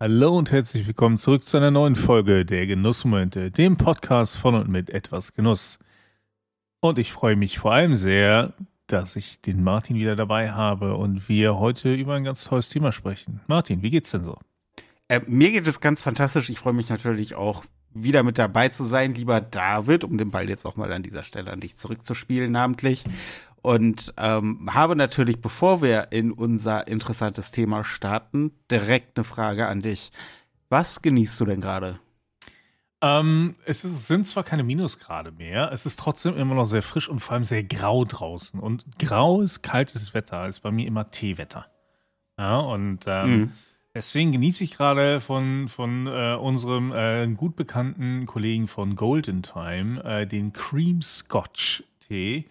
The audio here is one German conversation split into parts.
Hallo und herzlich willkommen zurück zu einer neuen Folge der Genussmomente, dem Podcast von und mit etwas Genuss. Und ich freue mich vor allem sehr, dass ich den Martin wieder dabei habe und wir heute über ein ganz tolles Thema sprechen. Martin, wie geht's denn so? Äh, mir geht es ganz fantastisch. Ich freue mich natürlich auch wieder mit dabei zu sein, lieber David, um den Ball jetzt auch mal an dieser Stelle an dich zurückzuspielen, namentlich. Und ähm, habe natürlich, bevor wir in unser interessantes Thema starten, direkt eine Frage an dich. Was genießt du denn gerade? Ähm, es ist, sind zwar keine Minusgrade mehr, es ist trotzdem immer noch sehr frisch und vor allem sehr grau draußen. Und graues, kaltes Wetter ist bei mir immer Teewetter. Ja, und ähm, mhm. deswegen genieße ich gerade von, von äh, unserem äh, gut bekannten Kollegen von Golden Time äh, den Cream Scotch Tee.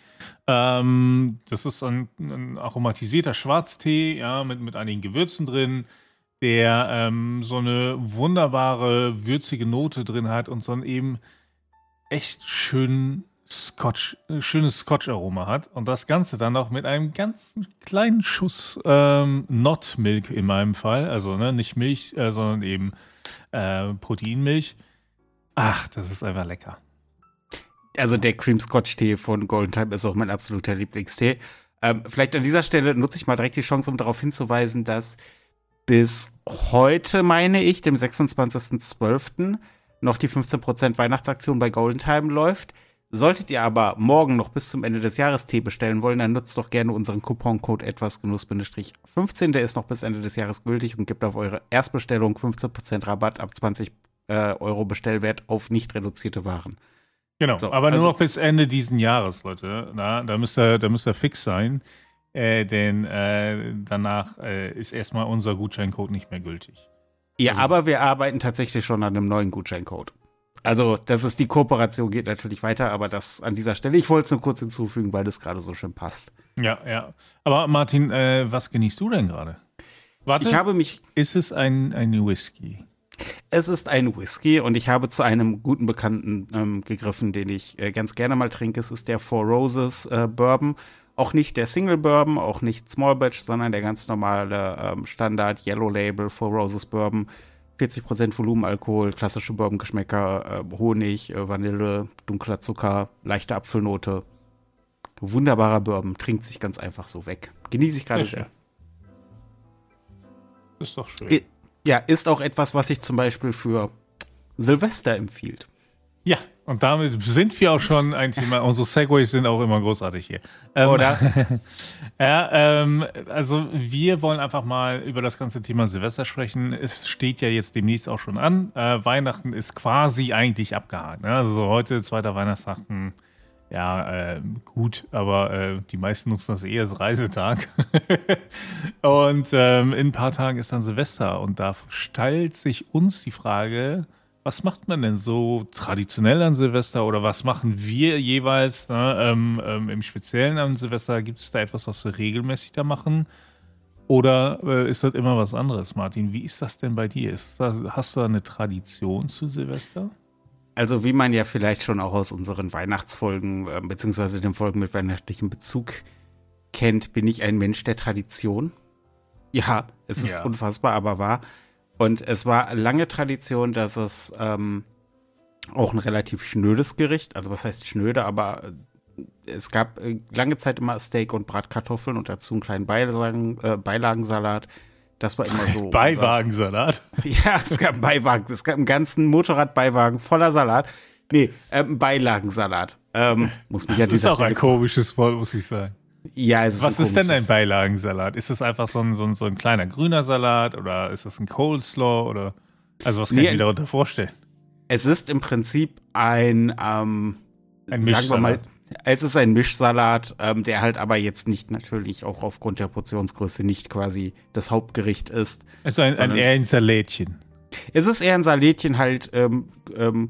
Ähm, das ist ein, ein, aromatisierter Schwarztee, ja, mit, mit einigen Gewürzen drin, der ähm, so eine wunderbare, würzige Note drin hat und so ein eben echt schön Scotch, äh, schönes Scotch-Aroma hat. Und das Ganze dann noch mit einem ganz kleinen Schuss ähm, Not Milk in meinem Fall. Also ne, nicht Milch, äh, sondern eben äh, Proteinmilch. Ach, das ist einfach lecker also der Cream Scotch Tee von Golden Time ist auch mein absoluter Lieblingstee. Ähm, vielleicht an dieser Stelle nutze ich mal direkt die Chance, um darauf hinzuweisen, dass bis heute, meine ich, dem 26.12. noch die 15% Weihnachtsaktion bei Golden Time läuft. Solltet ihr aber morgen noch bis zum Ende des Jahres Tee bestellen wollen, dann nutzt doch gerne unseren Couponcode etwasgenuss-15. Der ist noch bis Ende des Jahres gültig und gibt auf eure Erstbestellung 15% Rabatt ab 20 äh, Euro Bestellwert auf nicht reduzierte Waren. Genau, so, aber nur also, noch bis Ende diesen Jahres, Leute. Na, da müsst ihr, da müsst ihr fix sein, äh, denn äh, danach äh, ist erstmal unser Gutscheincode nicht mehr gültig. Ja, also. aber wir arbeiten tatsächlich schon an einem neuen Gutscheincode. Also, das ist die Kooperation geht natürlich weiter, aber das an dieser Stelle, ich wollte es nur kurz hinzufügen, weil das gerade so schön passt. Ja, ja. Aber Martin, äh, was genießt du denn gerade? Warte, ich habe mich. Ist es ein, ein Whisky? Es ist ein Whisky und ich habe zu einem guten Bekannten ähm, gegriffen, den ich äh, ganz gerne mal trinke. Es ist der Four Roses äh, Bourbon. Auch nicht der Single Bourbon, auch nicht Small Batch, sondern der ganz normale ähm, Standard Yellow Label Four Roses Bourbon. 40% Volumenalkohol, klassische Bourbon-Geschmäcker, äh, Honig, äh, Vanille, dunkler Zucker, leichte Apfelnote. Wunderbarer Bourbon, trinkt sich ganz einfach so weg. Genieße ich gerade sehr. Ist doch schön. I ja, ist auch etwas, was sich zum Beispiel für Silvester empfiehlt. Ja, und damit sind wir auch schon ein Thema. Unsere Segways sind auch immer großartig hier. Ähm, Oder? ja, ähm, also wir wollen einfach mal über das ganze Thema Silvester sprechen. Es steht ja jetzt demnächst auch schon an. Äh, Weihnachten ist quasi eigentlich abgehakt. Ne? Also heute, zweiter Weihnachtstag, ja, äh, gut, aber äh, die meisten nutzen das eher als Reisetag. und ähm, in ein paar Tagen ist dann Silvester und da stellt sich uns die Frage, was macht man denn so traditionell an Silvester oder was machen wir jeweils ne, ähm, ähm, im Speziellen an Silvester? Gibt es da etwas, was wir regelmäßig da machen? Oder äh, ist das immer was anderes, Martin? Wie ist das denn bei dir? Das, hast du da eine Tradition zu Silvester? Also wie man ja vielleicht schon auch aus unseren Weihnachtsfolgen äh, beziehungsweise den Folgen mit weihnachtlichem Bezug kennt, bin ich ein Mensch der Tradition. Ja, es ist ja. unfassbar, aber wahr. Und es war lange Tradition, dass es ähm, auch ein relativ schnödes Gericht, also was heißt schnöde, aber äh, es gab äh, lange Zeit immer Steak und Bratkartoffeln und dazu einen kleinen Beilagen, äh, Beilagensalat. Das war immer so. Beiwagensalat? Ja, es gab einen Beiwagen. Es gab einen ganzen Motorradbeiwagen voller Salat. Nee, ähm, Beilagensalat. Ähm, muss mich das ja ist auch Stelle ein komisches Wort, muss ich sagen. Ja, es ist Was ist denn ein Beilagensalat? Ist das einfach so ein, so, ein, so ein kleiner grüner Salat oder ist das ein Coleslaw oder also was kann nee, ich mir darunter vorstellen? Es ist im Prinzip ein, ähm, ein sagen wir mal, es ist ein Mischsalat, ähm, der halt aber jetzt nicht natürlich auch aufgrund der Portionsgröße nicht quasi das Hauptgericht ist. Also ein, ein eher ein Salätchen. Es ist eher ein Salätchen halt, ähm, ähm,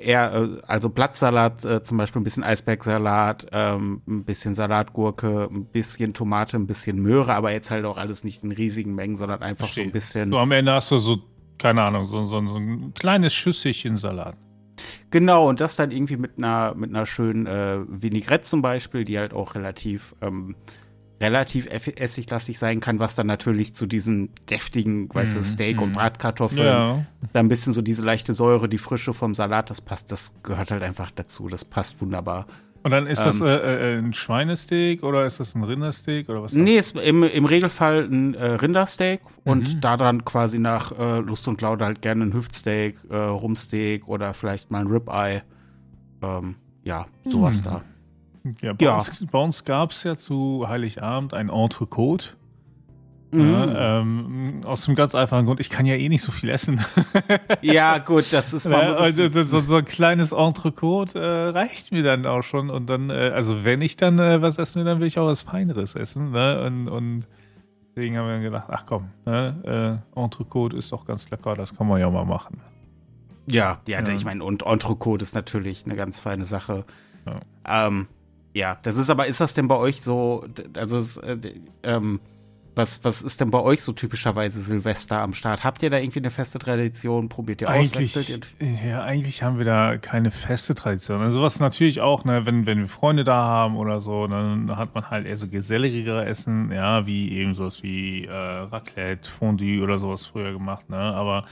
eher, äh, also Blattsalat, äh, zum Beispiel ein bisschen Eisbergsalat, ähm, ein bisschen Salatgurke, ein bisschen Tomate, ein bisschen Möhre, aber jetzt halt auch alles nicht in riesigen Mengen, sondern einfach Verstehe. so ein bisschen. So am Ende hast du so, keine Ahnung, so, so, so ein kleines Schüsselchen Salat. Genau, und das dann irgendwie mit einer, mit einer schönen äh, Vinaigrette zum Beispiel, die halt auch relativ, ähm, relativ essiglastig sein kann, was dann natürlich zu diesen deftigen, weißt du, Steak mm. und mhm. Bratkartoffeln, ja. da ein bisschen so diese leichte Säure, die Frische vom Salat, das passt, das gehört halt einfach dazu, das passt wunderbar. Und dann ist ähm, das äh, äh, ein Schweinesteak oder ist das ein Rindersteak oder was? Nee, ist im, im Regelfall ein äh, Rindersteak mhm. und daran quasi nach äh, Lust und Laune halt gerne ein Hüftsteak, äh, Rumsteak oder vielleicht mal ein Ribeye. Ähm, ja, sowas mhm. da. Ja, bei ja. uns, uns gab es ja zu Heiligabend ein Entrecote. Mhm. Ja, ähm, aus dem ganz einfachen Grund, ich kann ja eh nicht so viel essen. ja, gut, das ist mal. also, so, so, ein kleines Entrecote äh, reicht mir dann auch schon. Und dann, äh, also wenn ich dann äh, was essen will, dann will ich auch was Feineres essen. Ne? Und, und deswegen haben wir dann gedacht, ach komm, ne? Äh, Entrecote ist doch ganz lecker, das kann man ja mal machen. Ja, ja, ja. ich meine, und Entrecote ist natürlich eine ganz feine Sache. Ja. Ähm, ja, das ist aber, ist das denn bei euch so, also es, äh, ähm, was, was ist denn bei euch so typischerweise Silvester am Start? Habt ihr da irgendwie eine feste Tradition? Probiert ihr eigentlich, aus? Ja, eigentlich haben wir da keine feste Tradition. Also sowas natürlich auch, ne, wenn, wenn wir Freunde da haben oder so, dann hat man halt eher so geselligere Essen, ja, wie eben sowas wie äh, Raclette, Fondue oder sowas früher gemacht, ne? Aber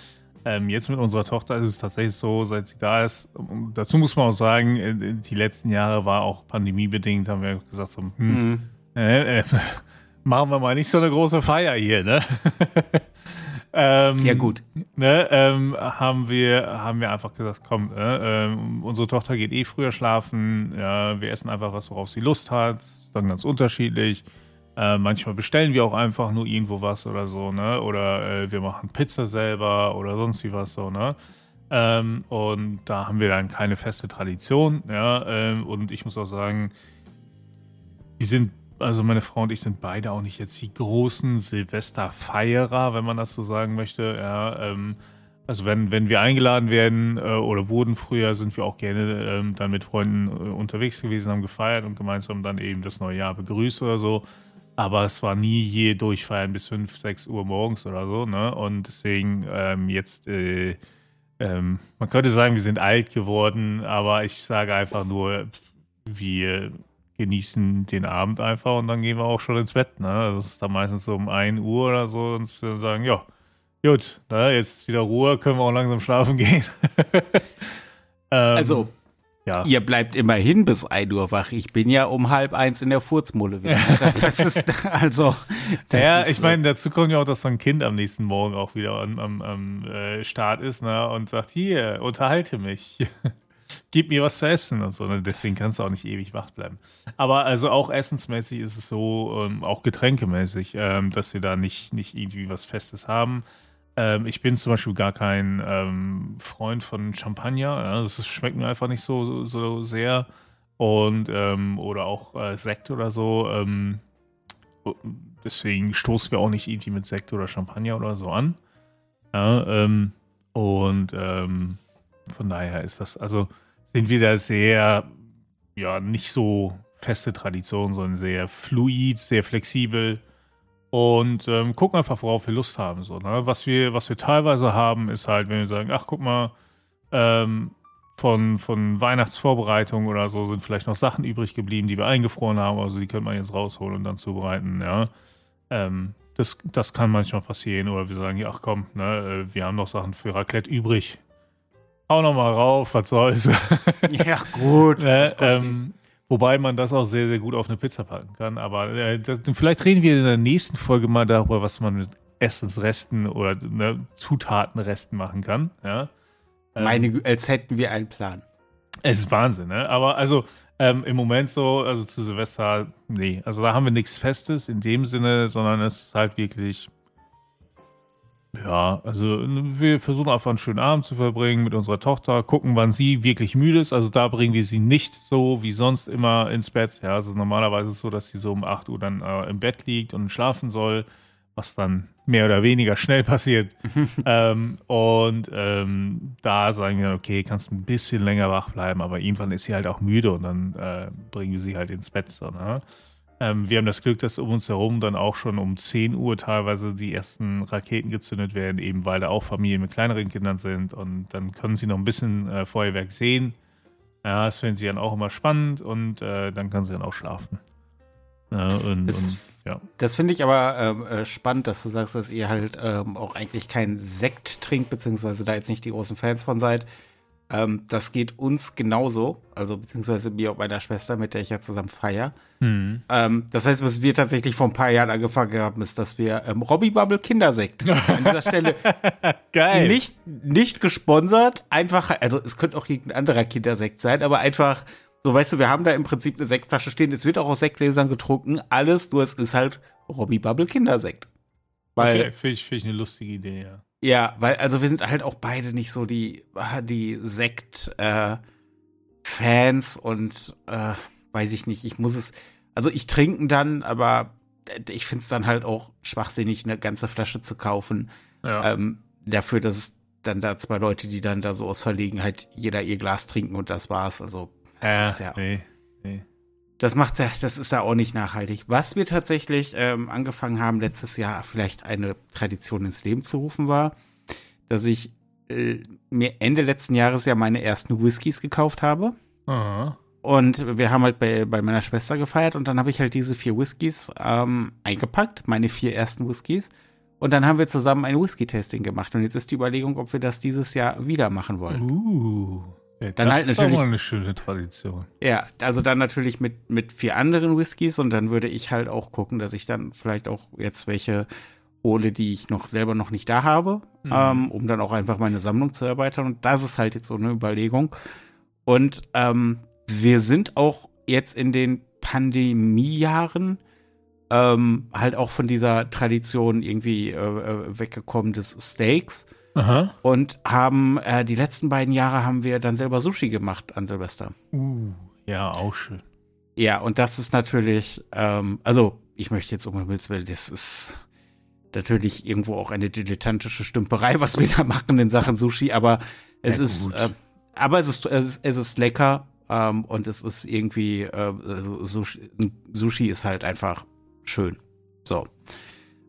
ähm, jetzt mit unserer Tochter ist es tatsächlich so, seit sie da ist. Dazu muss man auch sagen, äh, die letzten Jahre war auch pandemiebedingt, haben wir gesagt, so, hm, mhm. äh, äh, machen wir mal nicht so eine große Feier hier, ne? ähm, ja, gut. Ne, ähm, haben, wir, haben wir einfach gesagt, komm, ne, ähm, unsere Tochter geht eh früher schlafen, ja, wir essen einfach was, worauf sie Lust hat, das ist dann ganz unterschiedlich. Äh, manchmal bestellen wir auch einfach nur irgendwo was oder so, ne? Oder äh, wir machen Pizza selber oder sonst wie was so, ne? Ähm, und da haben wir dann keine feste Tradition, ja. Ähm, und ich muss auch sagen, die sind, also meine Frau und ich sind beide auch nicht jetzt die großen Silvesterfeierer, wenn man das so sagen möchte, ja. Ähm, also wenn, wenn wir eingeladen werden äh, oder wurden früher, sind wir auch gerne ähm, dann mit Freunden äh, unterwegs gewesen, haben gefeiert und gemeinsam dann eben das neue Jahr begrüßt oder so. Aber es war nie je durchfeiern bis 5, 6 Uhr morgens oder so, ne? Und deswegen ähm, jetzt, äh, ähm, man könnte sagen, wir sind alt geworden, aber ich sage einfach nur, wir genießen den Abend einfach und dann gehen wir auch schon ins Bett, ne? Also es ist dann meistens so um 1 Uhr oder so und sagen, ja, gut, ne, jetzt wieder Ruhe, können wir auch langsam schlafen gehen. ähm, also, ja. Ihr bleibt immerhin bis 1 Uhr wach. Ich bin ja um halb eins in der Furzmulle wieder. Das ist also. Das ja, ist, ich meine, dazu kommt ja auch, dass so ein Kind am nächsten Morgen auch wieder am, am, am äh, Start ist ne, und sagt: Hier, unterhalte mich. Gib mir was zu essen und so. Ne? Deswegen kannst du auch nicht ewig wach bleiben. Aber also auch essensmäßig ist es so, ähm, auch getränkemäßig, ähm, dass wir da nicht, nicht irgendwie was Festes haben. Ähm, ich bin zum Beispiel gar kein ähm, Freund von Champagner. Ja, das schmeckt mir einfach nicht so, so sehr. Und, ähm, oder auch äh, Sekt oder so. Ähm, deswegen stoßen wir auch nicht irgendwie mit Sekt oder Champagner oder so an. Ja, und ähm, von daher ist das, also sind wir da sehr, ja, nicht so feste Tradition, sondern sehr fluid, sehr flexibel und ähm, gucken einfach, worauf wir Lust haben. So, ne? was, wir, was wir teilweise haben, ist halt, wenn wir sagen, ach guck mal, ähm, von, von Weihnachtsvorbereitungen oder so sind vielleicht noch Sachen übrig geblieben, die wir eingefroren haben, also die könnte man jetzt rausholen und dann zubereiten, ja. Ähm, das, das kann manchmal passieren. Oder wir sagen, ja, ach komm, ne, äh, wir haben noch Sachen für Raclette übrig. Hau noch mal rauf, was soll's. ja, gut. ne, ähm, Wobei man das auch sehr, sehr gut auf eine Pizza packen kann. Aber äh, das, vielleicht reden wir in der nächsten Folge mal darüber, was man mit Essensresten oder ne, Zutatenresten machen kann. Ja? Ähm, Meine, als hätten wir einen Plan. Es ist Wahnsinn, ne? Aber also ähm, im Moment so, also zu Silvester, nee, also da haben wir nichts Festes in dem Sinne, sondern es ist halt wirklich ja, also wir versuchen einfach einen schönen Abend zu verbringen mit unserer Tochter, gucken, wann sie wirklich müde ist. Also da bringen wir sie nicht so wie sonst immer ins Bett. Ja, also normalerweise ist es so, dass sie so um 8 Uhr dann äh, im Bett liegt und schlafen soll, was dann mehr oder weniger schnell passiert. ähm, und ähm, da sagen wir, okay, kannst ein bisschen länger wach bleiben, aber irgendwann ist sie halt auch müde und dann äh, bringen wir sie halt ins Bett. So, ne? Ähm, wir haben das Glück, dass um uns herum dann auch schon um 10 Uhr teilweise die ersten Raketen gezündet werden, eben weil da auch Familien mit kleineren Kindern sind und dann können sie noch ein bisschen äh, Feuerwerk sehen. Ja, das finden sie dann auch immer spannend und äh, dann können sie dann auch schlafen. Ja, und, und, ja. Das finde ich aber ähm, äh, spannend, dass du sagst, dass ihr halt ähm, auch eigentlich keinen Sekt trinkt, beziehungsweise da jetzt nicht die großen Fans von seid. Ähm, das geht uns genauso, also beziehungsweise mir und meiner Schwester, mit der ich ja zusammen feier. Hm. Ähm, das heißt, was wir tatsächlich vor ein paar Jahren angefangen haben, ist, dass wir ähm, Robbie Bubble Kindersekt an dieser Stelle Geil. nicht, nicht gesponsert, einfach, also es könnte auch irgendein anderer Kindersekt sein, aber einfach, so weißt du, wir haben da im Prinzip eine Sektflasche stehen, es wird auch aus Sektgläsern getrunken, alles, nur es ist halt Robbie Bubble Kindersekt. Weil, okay, finde ich, find ich eine lustige Idee, ja. Ja, weil, also wir sind halt auch beide nicht so die, die Sekt, äh, und, äh, weiß ich nicht, ich muss es, also ich trinken dann, aber ich finde es dann halt auch schwachsinnig, eine ganze Flasche zu kaufen ja. ähm, dafür, dass es dann da zwei Leute, die dann da so aus Verlegenheit jeder ihr Glas trinken und das war's. Also das äh, ist ja, nee, nee. Das macht ja, das ist ja auch nicht nachhaltig. Was wir tatsächlich ähm, angefangen haben letztes Jahr vielleicht eine Tradition ins Leben zu rufen war, dass ich äh, mir Ende letzten Jahres ja meine ersten Whiskys gekauft habe. Aha. Und wir haben halt bei, bei meiner Schwester gefeiert und dann habe ich halt diese vier Whiskys ähm, eingepackt, meine vier ersten Whiskys. Und dann haben wir zusammen ein Whisky-Tasting gemacht. Und jetzt ist die Überlegung, ob wir das dieses Jahr wieder machen wollen. Uh. Ja, Dann das halt ist natürlich- aber eine schöne Tradition. Ja, also dann natürlich mit, mit vier anderen Whiskys und dann würde ich halt auch gucken, dass ich dann vielleicht auch jetzt welche hole, die ich noch selber noch nicht da habe, Mhm. ähm, um dann auch einfach meine Sammlung zu erweitern. Und das ist halt jetzt so eine Überlegung. Und ähm, wir sind auch jetzt in den Pandemiejahren ähm, halt auch von dieser Tradition irgendwie äh, äh, weggekommen des Steaks Aha. und haben äh, die letzten beiden Jahre haben wir dann selber Sushi gemacht an Silvester. Uh. Ja, auch schön. Ja, und das ist natürlich, ähm, also ich möchte jetzt um Himmels Willen, das ist natürlich irgendwo auch eine dilettantische Stümperei, was wir da machen in Sachen Sushi, aber es Ja, ist, äh, aber es ist, es ist, es ist lecker ähm, und es ist irgendwie, äh, also Sushi, Sushi ist halt einfach schön. So.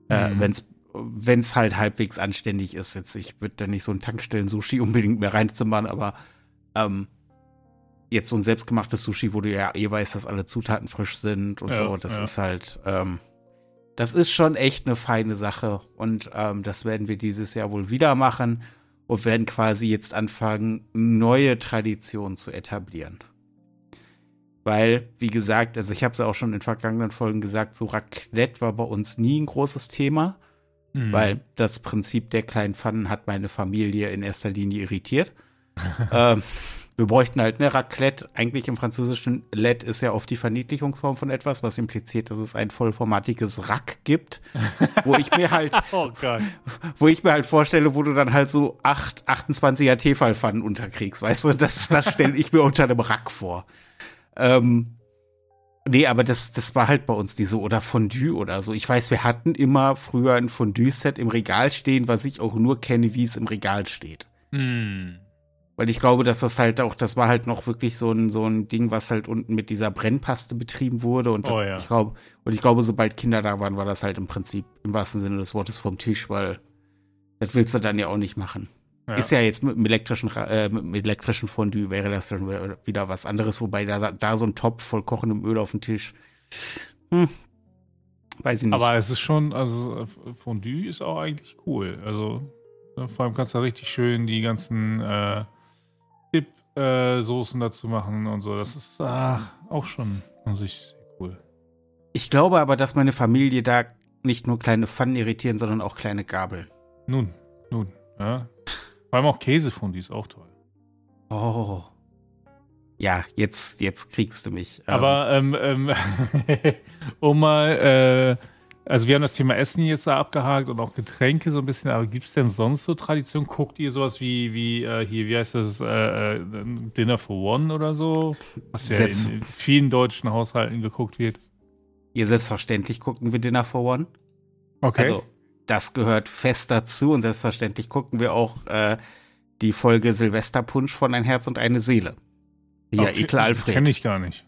Äh, Mhm. wenn's wenn es halt halbwegs anständig ist, jetzt, ich würde da nicht so ein Tankstellen-Sushi unbedingt mehr reinzimmern, aber ähm, jetzt so ein selbstgemachtes Sushi, wo du ja eh weißt, dass alle Zutaten frisch sind und Ja, so, das ja. ist halt, ähm, das ist schon echt eine feine Sache und ähm, das werden wir dieses Jahr wohl wieder machen und werden quasi jetzt anfangen, neue Traditionen zu etablieren. Weil, wie gesagt, also ich habe es ja auch schon in vergangenen Folgen gesagt, so Raclette war bei uns nie ein großes Thema, Mhm. weil das Prinzip der kleinen Pfannen hat meine Familie in erster Linie irritiert. ähm, wir bräuchten halt eine Raclette. Eigentlich im französischen LED ist ja oft die Verniedlichungsform von etwas, was impliziert, dass es ein vollformatiges Rack gibt, wo ich mir halt, Oh wo ich mir halt vorstelle, wo du dann halt so acht 28er Tefalpfannen unterkriegst, weißt du, das, das stelle ich mir unter einem Rack vor. Ähm, nee, aber das, das war halt bei uns diese oder Fondue oder so. Ich weiß, wir hatten immer früher ein Fondue-Set im Regal stehen, was ich auch nur kenne, wie es im Regal steht. Hm. Weil ich glaube, dass das halt auch, das war halt noch wirklich so ein, so ein Ding, was halt unten mit dieser Brennpaste betrieben wurde. Und Oh ja. ich glaube, und ich glaube, sobald Kinder da waren, war das halt im Prinzip im wahrsten Sinne des Wortes vom Tisch, weil das willst du dann ja auch nicht machen. Ja. Ist ja jetzt mit dem elektrischen, äh, mit dem elektrischen Fondue wäre das dann wieder- was anderes, wobei da, da so ein Topf voll kochendem Öl auf dem Tisch. Hm. Weiß ich nicht. Aber es ist schon, also äh, Fondue ist auch eigentlich cool. Also äh, vor allem kannst du da richtig schön die ganzen äh, Dip-Soßen dazu machen und so. Das ist ach, auch schon an sich sehr cool. ich glaube aber, dass meine Familie da nicht nur kleine Pfannen irritieren, sondern auch kleine Gabel. Nun, nun, ja. Vor allem auch Käsefondue ist auch toll. Oh. Ja, jetzt, jetzt kriegst du mich. Ähm, Aber ähm, ähm, um mal, äh, also wir haben das Thema Essen jetzt da abgehakt und auch Getränke so ein bisschen, aber gibt es denn sonst so Tradition? Guckt ihr sowas wie, wie äh, hier, wie heißt das, äh, äh, Dinner for One oder so? Was ja in vielen deutschen Haushalten geguckt wird. ihr selbstverständlich gucken wir Dinner for One. Okay. Also, das gehört fest dazu und selbstverständlich gucken wir auch äh, die Folge Silvesterpunsch von Ein Herz und eine Seele. Ja, okay. Ekel Alfred. Kenne ich gar nicht.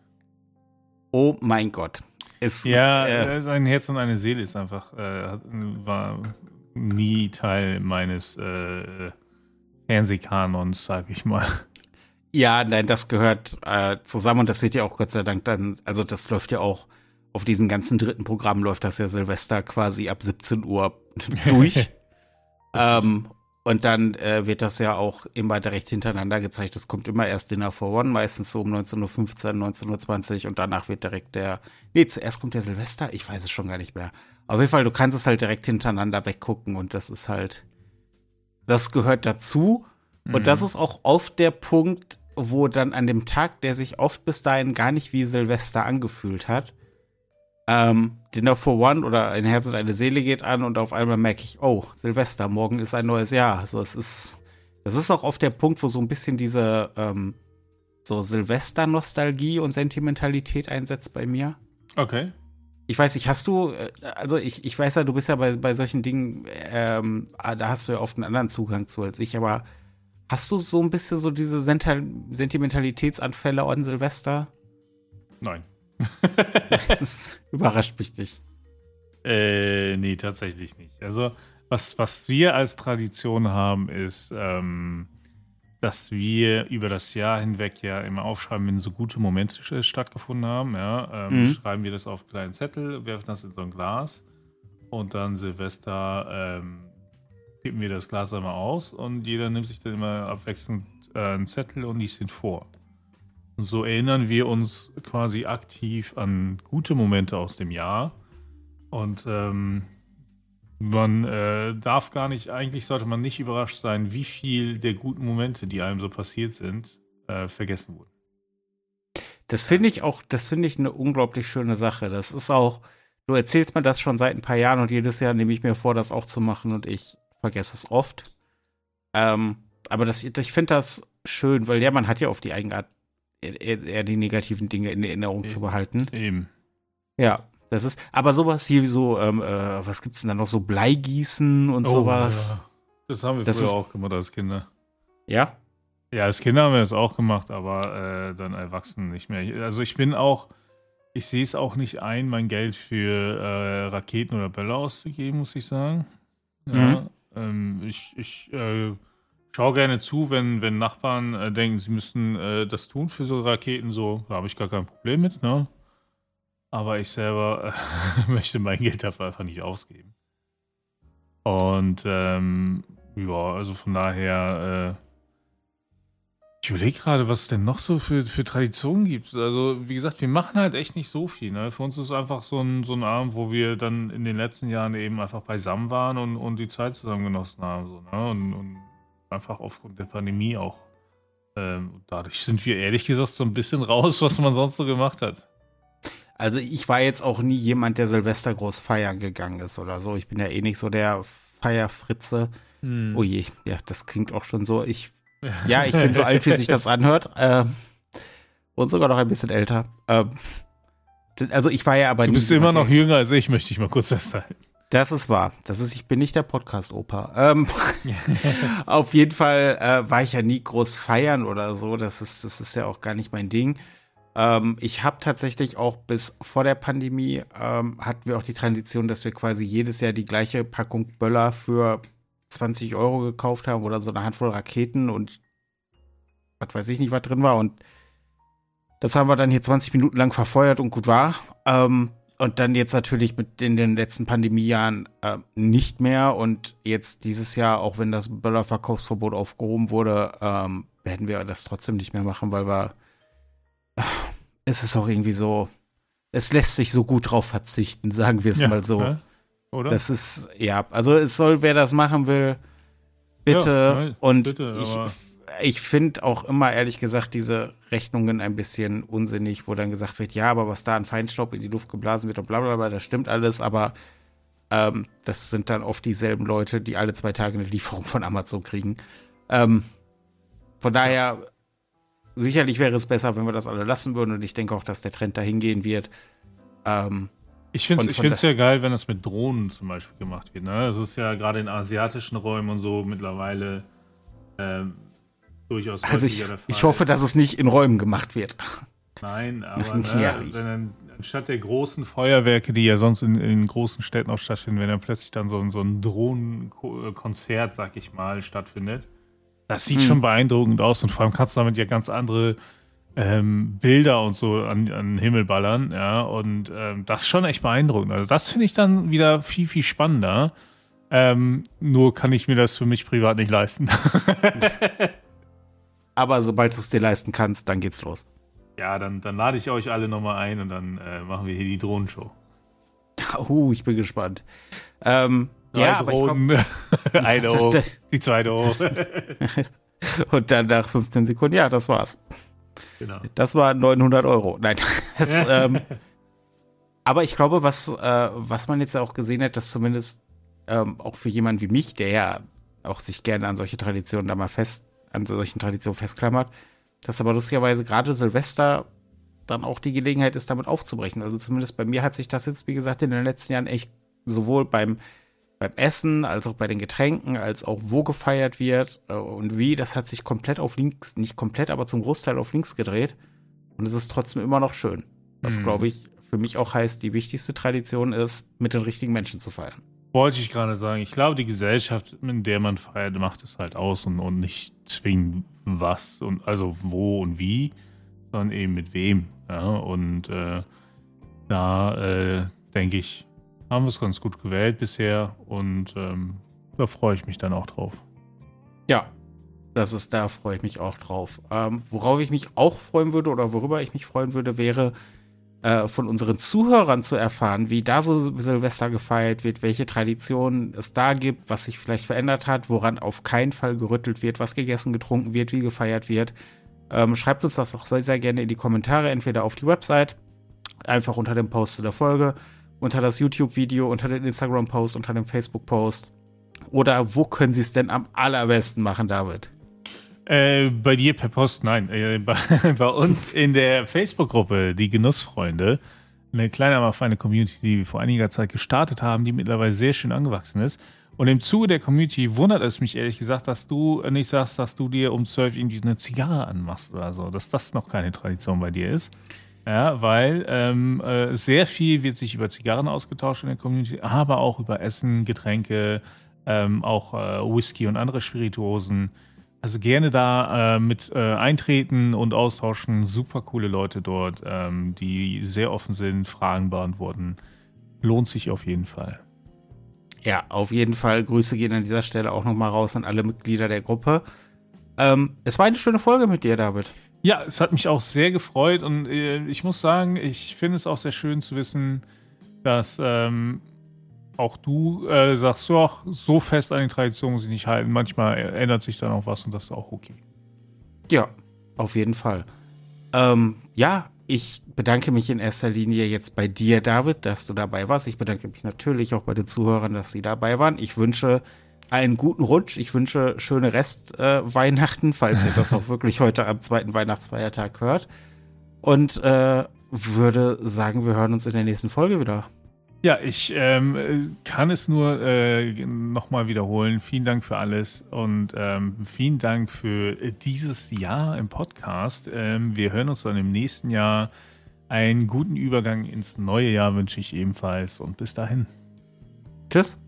Oh mein Gott. Es, Ja, äh, äh, ein Herz und eine Seele ist einfach, äh, war nie Teil meines äh, Fernsehkanons, sag ich mal. ja, nein, das gehört äh, zusammen und das wird ja auch Gott sei Dank dann, also das läuft ja auch auf diesen ganzen dritten Programmen läuft das ja Silvester quasi ab 17 Uhr durch. ähm, und dann äh, wird das ja auch immer direkt hintereinander gezeigt. Es kommt immer erst Dinner for One, meistens so um 19.15 Uhr, 19.20 Uhr und danach wird direkt der. Nee, zuerst kommt der Silvester, ich weiß es schon gar nicht mehr. Auf jeden Fall, du kannst es halt direkt hintereinander weggucken und das ist halt. Das gehört dazu. Mhm. Und das ist auch oft der Punkt, wo dann an dem Tag, der sich oft bis dahin gar nicht wie Silvester angefühlt hat, ähm, Dinner for One oder ein Herz und eine Seele geht an und auf einmal merke ich, oh, Silvester, morgen ist ein neues Jahr. Also es ist, das ist auch oft der Punkt, wo so ein bisschen diese ähm, so Silvester-Nostalgie und Sentimentalität einsetzt bei mir. Okay. Ich weiß nicht, hast du, äh, also ich, ich weiß ja, du bist ja bei, bei solchen Dingen, ähm, ah, da hast du ja oft einen anderen Zugang zu als ich, aber hast du so ein bisschen so diese Sentimentalitätsanfälle an Silvester? Nein das überrascht mich nicht. Äh, nee, tatsächlich nicht. Also, was, was wir als Tradition haben, ist, ähm, dass wir über das Jahr hinweg ja immer aufschreiben, wenn so gute Momente stattgefunden haben. Ja, ähm, mhm. Schreiben wir das auf kleinen Zettel, werfen das in so ein Glas und dann Silvester ähm, kippen wir das Glas einmal aus und jeder nimmt sich dann immer abwechselnd äh, einen Zettel und liest ihn vor. So erinnern wir uns quasi aktiv an gute Momente aus dem Jahr. Und ähm, man äh, darf gar nicht, eigentlich sollte man nicht überrascht sein, wie viel der guten Momente, die einem so passiert sind, äh, vergessen wurden. Das finde ich auch, das finde ich eine unglaublich schöne Sache. Das ist auch, du erzählst mir das schon seit ein paar Jahren und jedes Jahr nehme ich mir vor, das auch zu machen und ich vergesse es oft. Ähm, aber das, ich finde das schön, weil ja, man hat ja auf die Eigenart eher die negativen Dinge in Erinnerung Eben. zu behalten. Eben. Ja, das ist, aber sowas hier wie so, ähm, äh, was gibt's denn da noch, so Bleigießen und oh, sowas. Ja. Das haben wir das früher ist, auch gemacht als Kinder. Ja? Ja, als Kinder haben wir das auch gemacht, aber äh, dann Erwachsenen nicht mehr. Also ich bin auch, ich sehe es auch nicht ein, mein Geld für äh, Raketen oder Bälle auszugeben, muss ich sagen. Ja, mhm. ähm, ich, ich äh, schaue gerne zu, wenn, wenn Nachbarn äh, denken, sie müssten äh, das tun für so Raketen, so, da habe ich gar kein Problem mit, ne? Aber ich selber äh, möchte mein Geld dafür einfach nicht ausgeben. Und ähm, ja, also von daher, äh, ich überlege gerade, was es denn noch so für, für Traditionen gibt. Also, wie gesagt, wir machen halt echt nicht so viel. Ne? Für uns ist es einfach so ein, so ein Abend, wo wir dann in den letzten Jahren eben einfach beisammen waren und, und die Zeit zusammen genossen haben. So, ne? und, und einfach aufgrund der Pandemie auch. Ähm, dadurch sind wir ehrlich gesagt so ein bisschen raus, was man sonst so gemacht hat. Also ich war jetzt auch nie jemand, der Silvester groß feiern gegangen ist oder so. Ich bin ja eh nicht so der Feierfritze. Hm. Oh je, ja, das klingt auch schon so. Ich, ja, ich bin so alt, wie sich das anhört. Ähm, und sogar noch ein bisschen älter. Ähm, also ich war ja aber Du bist immer noch jünger als ich, möchte ich mal kurz festhalten. Das ist wahr. Das ist, ich bin nicht der Podcast-Opa. Ähm, auf jeden Fall äh, war ich ja nie groß feiern oder so. Das ist, das ist ja auch gar nicht mein Ding. Ähm, ich habe tatsächlich auch bis vor der Pandemie ähm, hatten wir auch die Tradition, dass wir quasi jedes Jahr die gleiche Packung Böller für 20 Euro gekauft haben oder so eine Handvoll Raketen und was weiß ich nicht, was drin war. Und das haben wir dann hier 20 Minuten lang verfeuert und gut war. Ähm, und dann jetzt natürlich mit in den letzten Pandemiejahren äh, nicht mehr. Und jetzt dieses Jahr, auch wenn das Böllerverkaufsverbot aufgehoben wurde, ähm, werden wir das trotzdem nicht mehr machen, weil wir. Äh, es ist auch irgendwie so. Es lässt sich so gut drauf verzichten, sagen wir es ja, mal so. Ja, oder? Das ist, ja, also es soll, wer das machen will, bitte. Ja, und bitte, ich ich finde auch immer, ehrlich gesagt, diese Rechnungen ein bisschen unsinnig, wo dann gesagt wird, ja, aber was da an Feinstaub in die Luft geblasen wird und bla bla bla, das stimmt alles, aber ähm, das sind dann oft dieselben Leute, die alle zwei Tage eine Lieferung von Amazon kriegen. Ähm, von daher, sicherlich wäre es besser, wenn wir das alle lassen würden und ich denke auch, dass der Trend dahin gehen wird. Ähm, ich finde es ja geil, wenn das mit Drohnen zum Beispiel gemacht wird. Ne? Das ist ja gerade in asiatischen Räumen und so mittlerweile ähm, durchaus Also ich, ich hoffe, dass es nicht in Räumen gemacht wird. Nein, aber ne, ja, wenn anstatt der großen Feuerwerke, die ja sonst in, in großen Städten auch stattfinden, wenn dann plötzlich dann so, so ein Drohnenkonzert, sag ich mal, stattfindet, das sieht hm. schon beeindruckend aus und vor allem kannst du damit ja ganz andere ähm, Bilder und so an, an den Himmel ballern, ja, und ähm, das ist schon echt beeindruckend. Also das finde ich dann wieder viel, viel spannender. Ähm, nur kann ich mir das für mich privat nicht leisten. Aber sobald du es dir leisten kannst, dann geht's los. Ja, dann, dann lade ich euch alle nochmal ein und dann äh, machen wir hier die Drohnenshow. Uh, ich bin gespannt. Ähm, ja, aber ich Drohnen, eine hoch, die zweite hoch. Und dann nach 15 Sekunden, ja, das war's. genau. Das war 900 Euro. Nein. Das, ähm, aber ich glaube, was, äh, was man jetzt auch gesehen hat, dass zumindest ähm, auch für jemanden wie mich, der ja auch sich gerne an solche Traditionen da mal fest, an solchen Traditionen festklammert, dass aber lustigerweise gerade Silvester dann auch die Gelegenheit ist, damit aufzubrechen. Also zumindest bei mir hat sich das jetzt, wie gesagt, in den letzten Jahren echt sowohl beim, beim Essen, als auch bei den Getränken, als auch wo gefeiert wird äh, und wie, das hat sich komplett auf links, nicht komplett, aber zum Großteil auf links gedreht. Und es ist trotzdem immer noch schön. Was, Mhm. glaube ich, für mich auch heißt, die wichtigste Tradition ist, mit den richtigen Menschen zu feiern. Wollte ich gerade sagen. Ich glaube, die Gesellschaft, in der man feiert, macht es halt aus und, und nicht zwingend was und also wo und wie, sondern eben mit wem. Ja, und äh, da äh, denke ich, haben wir es ganz gut gewählt bisher und ähm, da freue ich mich dann auch drauf. Ja, das ist, da freue ich mich auch drauf. Ähm, worauf ich mich auch freuen würde oder worüber ich mich freuen würde, wäre äh, von unseren Zuhörern zu erfahren, wie da so Silvester gefeiert wird, welche Traditionen es da gibt, was sich vielleicht verändert hat, woran auf keinen Fall gerüttelt wird, was gegessen, getrunken wird, wie gefeiert wird. Ähm, schreibt uns das auch sehr, sehr gerne in die Kommentare, entweder auf die Website, einfach unter dem Post zu der Folge, unter das YouTube-Video, unter den Instagram-Post, unter dem Facebook-Post. Oder wo können Sie es denn am allerbesten machen, David? Äh, bei dir per Post, nein. Äh, bei, bei uns in der Facebook-Gruppe, die Genussfreunde, eine kleine, aber feine Community, die wir vor einiger Zeit gestartet haben, die mittlerweile sehr schön angewachsen ist. Und im Zuge der Community wundert es mich ehrlich gesagt, dass du nicht sagst, dass du dir um 12 irgendwie eine Zigarre anmachst oder so, dass das noch keine Tradition bei dir ist. Ja, weil ähm, äh, sehr viel wird sich über Zigarren ausgetauscht in der Community, aber auch über Essen, Getränke, ähm, auch äh, Whisky und andere Spirituosen. Also gerne da äh, mit äh, eintreten und austauschen. Super coole Leute dort, ähm, die sehr offen sind, Fragen beantworten. Lohnt sich auf jeden Fall. Ja, auf jeden Fall. Grüße gehen an dieser Stelle auch nochmal raus an alle Mitglieder der Gruppe. Ähm, es war eine schöne Folge mit dir, David. Ja, es hat mich auch sehr gefreut und äh, ich muss sagen, ich finde es auch sehr schön zu wissen, dass ähm, auch du äh, sagst, so, ach, so fest an die Tradition muss ich nicht halten. Manchmal ändert sich dann auch was und das ist auch okay. Ja, auf jeden Fall. Ähm, ja, ich bedanke mich in erster Linie jetzt bei dir, David, dass du dabei warst. Ich bedanke mich natürlich auch bei den Zuhörern, dass sie dabei waren. Ich wünsche einen guten Rutsch. Ich wünsche schöne Rest-Weihnachten, äh, falls ihr das auch wirklich heute am zweiten Weihnachtsfeiertag hört. Und äh, würde sagen, wir hören uns in der nächsten Folge wieder. Ja, ich ähm, äh, kann es nur äh, nochmal wiederholen. Vielen Dank für alles und ähm, vielen Dank für äh, dieses Jahr im Podcast. Ähm, wir hören uns dann im nächsten Jahr. Einen guten Übergang ins neue Jahr wünsche ich ebenfalls und bis dahin. Tschüss.